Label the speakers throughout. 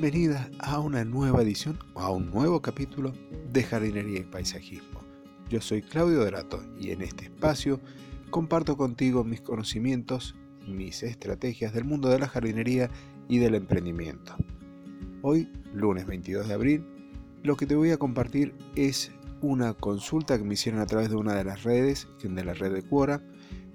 Speaker 1: bienvenida a una nueva edición o a un nuevo capítulo de jardinería y paisajismo. Yo soy Claudio Dorato y en este espacio comparto contigo mis conocimientos, mis estrategias del mundo de la jardinería y del emprendimiento. Hoy, lunes 22 de abril, lo que te voy a compartir es una consulta que me hicieron a través de una de las redes, de la red de Quora,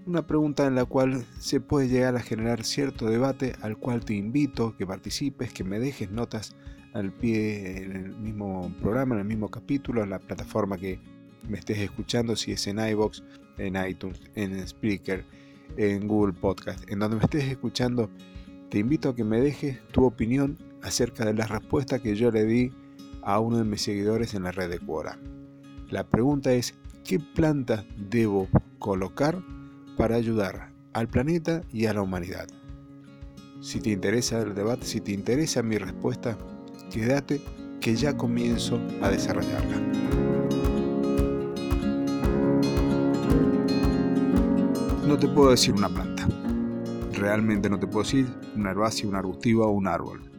Speaker 1: una pregunta en la cual se puede llegar a generar cierto debate al cual te invito que participes, que me dejes notas al pie en el mismo programa, en el mismo capítulo, en la plataforma que me estés escuchando, si es en iBox, en iTunes, en Spreaker, en Google Podcast, en donde me estés escuchando, te invito a que me dejes tu opinión acerca de la respuesta que yo le di a uno de mis seguidores en la red de Quora. La pregunta es, ¿qué planta debo colocar para ayudar al planeta y a la humanidad. Si te interesa el debate, si te interesa mi respuesta, quédate que ya comienzo a desarrollarla. No te puedo decir una planta. Realmente no te puedo decir una herbácea, una arbustiva o un árbol.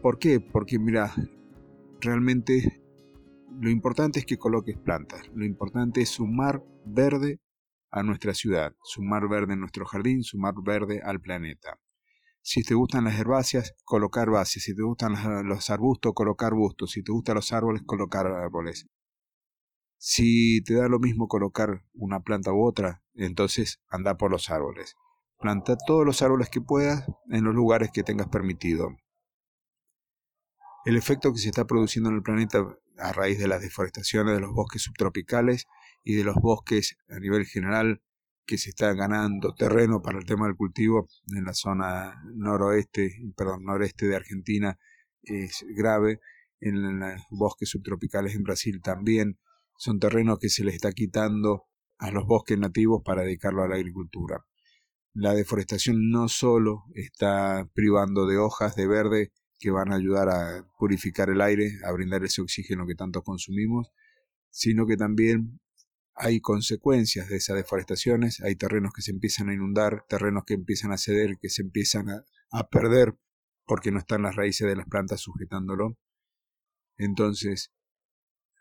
Speaker 1: ¿Por qué? Porque mira, realmente lo importante es que coloques plantas. Lo importante es sumar verde a nuestra ciudad, sumar verde en nuestro jardín, sumar verde al planeta. Si te gustan las herbáceas, colocar herbáceas. Si te gustan los arbustos, colocar arbustos. Si te gustan los árboles, colocar árboles. Si te da lo mismo colocar una planta u otra, entonces anda por los árboles. Planta todos los árboles que puedas en los lugares que tengas permitido. El efecto que se está produciendo en el planeta a raíz de las deforestaciones de los bosques subtropicales y de los bosques a nivel general que se está ganando terreno para el tema del cultivo en la zona noroeste, perdón, noreste de Argentina es grave, en los bosques subtropicales en Brasil también, son terrenos que se les está quitando a los bosques nativos para dedicarlo a la agricultura. La deforestación no solo está privando de hojas de verde que van a ayudar a purificar el aire, a brindar ese oxígeno que tanto consumimos, sino que también hay consecuencias de esas deforestaciones, hay terrenos que se empiezan a inundar, terrenos que empiezan a ceder, que se empiezan a, perder porque no están las raíces de las plantas sujetándolo. Entonces,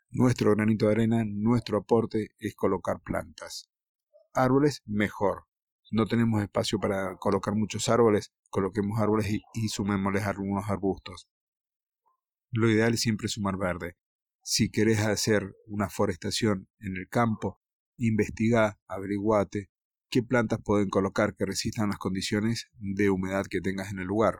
Speaker 1: nuestro granito de arena, nuestro aporte es colocar plantas. Árboles, mejor. No tenemos espacio para colocar muchos árboles, coloquemos árboles y, y sumémosles algunos arbustos. Lo ideal es siempre sumar verde. Si querés hacer una forestación en el campo, investiga, averiguate qué plantas pueden colocar que resistan las condiciones de humedad que tengas en el lugar.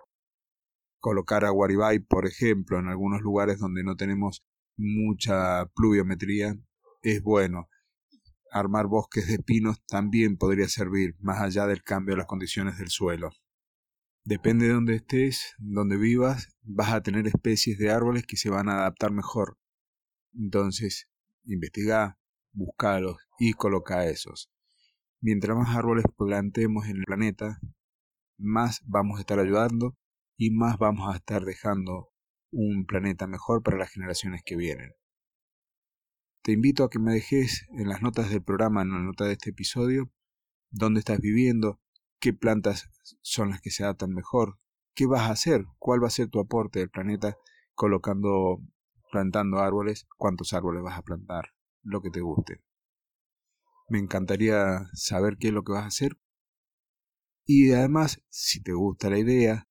Speaker 1: Colocar aguaribay, por ejemplo, en algunos lugares donde no tenemos mucha pluviometría, es bueno. Armar bosques de pinos también podría servir, más allá del cambio de las condiciones del suelo. Depende de donde estés, donde vivas, vas a tener especies de árboles que se van a adaptar mejor. Entonces, investiga, buscalos y coloca esos. Mientras más árboles plantemos en el planeta, más vamos a estar ayudando y más vamos a estar dejando un planeta mejor para las generaciones que vienen. Te invito a que me dejes en las notas del programa, en la nota de este episodio, dónde estás viviendo, qué plantas son las que se adaptan mejor, qué vas a hacer, cuál va a ser tu aporte del planeta colocando plantando árboles, cuántos árboles vas a plantar, lo que te guste. Me encantaría saber qué es lo que vas a hacer. Y además, si te gusta la idea,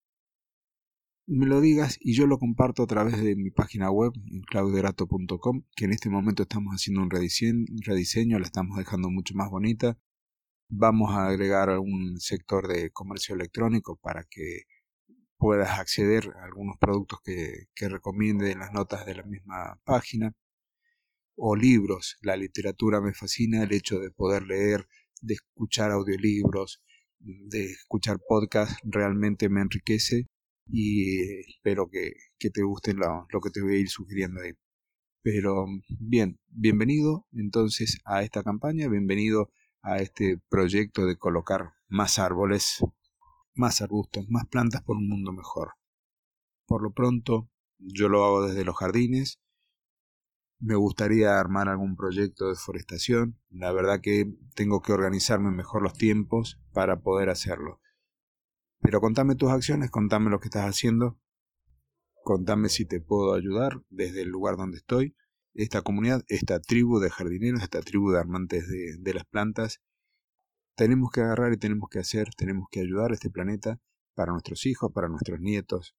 Speaker 1: me lo digas y yo lo comparto a través de mi página web en clauderato.com, que en este momento estamos haciendo un rediseño, la estamos dejando mucho más bonita. Vamos a agregar un sector de comercio electrónico para que puedas acceder a algunos productos que, recomiende en las notas de la misma página. O libros. La literatura me fascina, el hecho de poder leer, de escuchar audiolibros, de escuchar podcasts, realmente me enriquece y espero que, que te guste lo, lo que te voy a ir sugiriendo ahí. Pero bien, bienvenido entonces a esta campaña, bienvenido a este proyecto de colocar más árboles más arbustos, más plantas por un mundo mejor. Por lo pronto, yo lo hago desde los jardines. Me gustaría armar algún proyecto de forestación. La verdad que tengo que organizarme mejor los tiempos para poder hacerlo. Pero contame tus acciones, contame lo que estás haciendo. Contame si te puedo ayudar desde el lugar donde estoy. Esta comunidad, esta tribu de jardineros, esta tribu de amantes de, de las plantas, tenemos que agarrar y tenemos que hacer, tenemos que ayudar a este planeta para nuestros hijos, para nuestros nietos,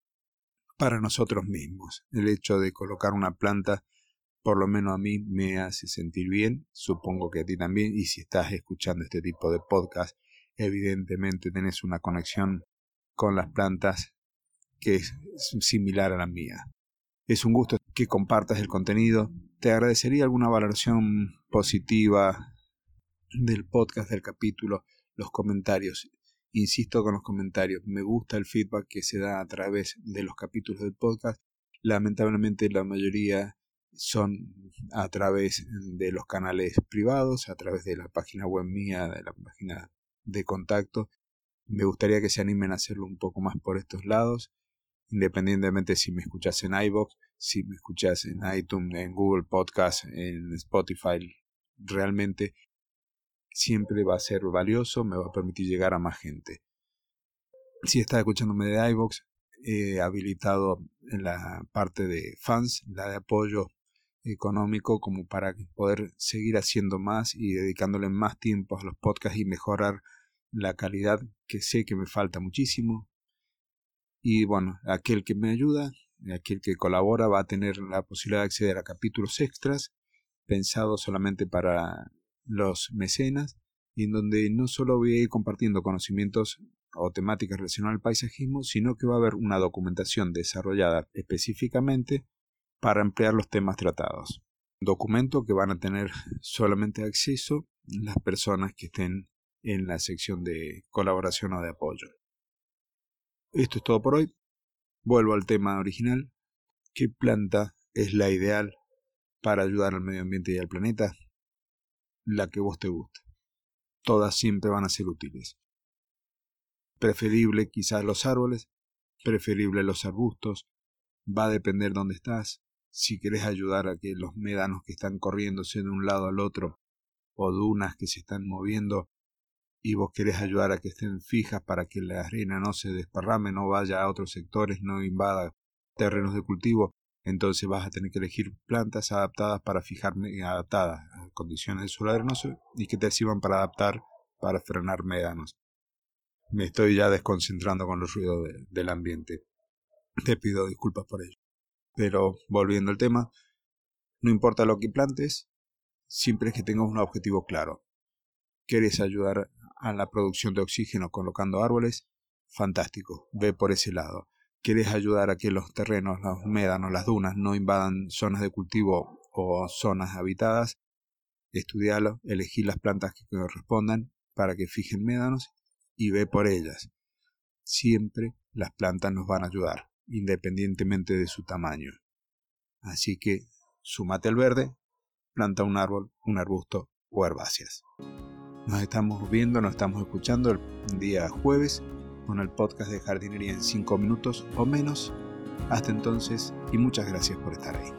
Speaker 1: para nosotros mismos. El hecho de colocar una planta, por lo menos a mí, me hace sentir bien, supongo que a ti también, y si estás escuchando este tipo de podcast, evidentemente tenés una conexión con las plantas que es similar a la mía. Es un gusto que compartas el contenido. Te agradecería alguna valoración positiva del podcast, del capítulo, los comentarios. Insisto con los comentarios. Me gusta el feedback que se da a través de los capítulos del podcast. Lamentablemente la mayoría son a través de los canales privados, a través de la página web mía, de la página de contacto. Me gustaría que se animen a hacerlo un poco más por estos lados, independientemente si me escuchas en iBox, si me escuchas en iTunes, en Google Podcast, en Spotify. Realmente siempre va a ser valioso, me va a permitir llegar a más gente. Si estás escuchándome de iVoox, he habilitado la parte de fans, la de apoyo económico, como para poder seguir haciendo más y dedicándole más tiempo a los podcasts y mejorar la calidad que sé que me falta muchísimo. Y bueno, aquel que me ayuda, aquel que colabora va a tener la posibilidad de acceder a capítulos extras pensados solamente para los mecenas y en donde no solo voy a ir compartiendo conocimientos o temáticas relacionadas al paisajismo, sino que va a haber una documentación desarrollada específicamente para emplear los temas tratados. Documento que van a tener solamente acceso las personas que estén en la sección de colaboración o de apoyo. Esto es todo por hoy. Vuelvo al tema original. ¿Qué planta es la ideal para ayudar al medio ambiente y al planeta? La que vos te guste. Todas siempre van a ser útiles. Preferible quizás los árboles, preferible los arbustos, va a depender dónde estás. Si querés ayudar a que los médanos que están corriéndose de un lado al otro, o dunas que se están moviendo, y vos querés ayudar a que estén fijas para que la arena no se desparrame, no vaya a otros sectores, no invada terrenos de cultivo, entonces vas a tener que elegir plantas adaptadas para fijarme, adaptadas a condiciones de suelo arenoso y que te sirvan para adaptar, para frenar médanos. Me estoy ya desconcentrando con los ruidos del ambiente. Te pido disculpas por ello. Pero volviendo al tema, no importa lo que plantes, siempre es que tengas un objetivo claro. ¿Quieres ayudar a la producción de oxígeno colocando árboles? Fantástico, ve por ese lado quieres ayudar a que los terrenos, los médanos, las dunas no invadan zonas de cultivo o zonas habitadas, estudialo, elegí las plantas que correspondan para que fijen médanos y ve por ellas. Siempre las plantas nos van a ayudar, independientemente de su tamaño. Así que sumate al verde, planta un árbol, un arbusto o herbáceas. Nos estamos viendo, nos estamos escuchando el día jueves con el podcast de jardinería en 5 minutos o menos. Hasta entonces y muchas gracias por estar ahí.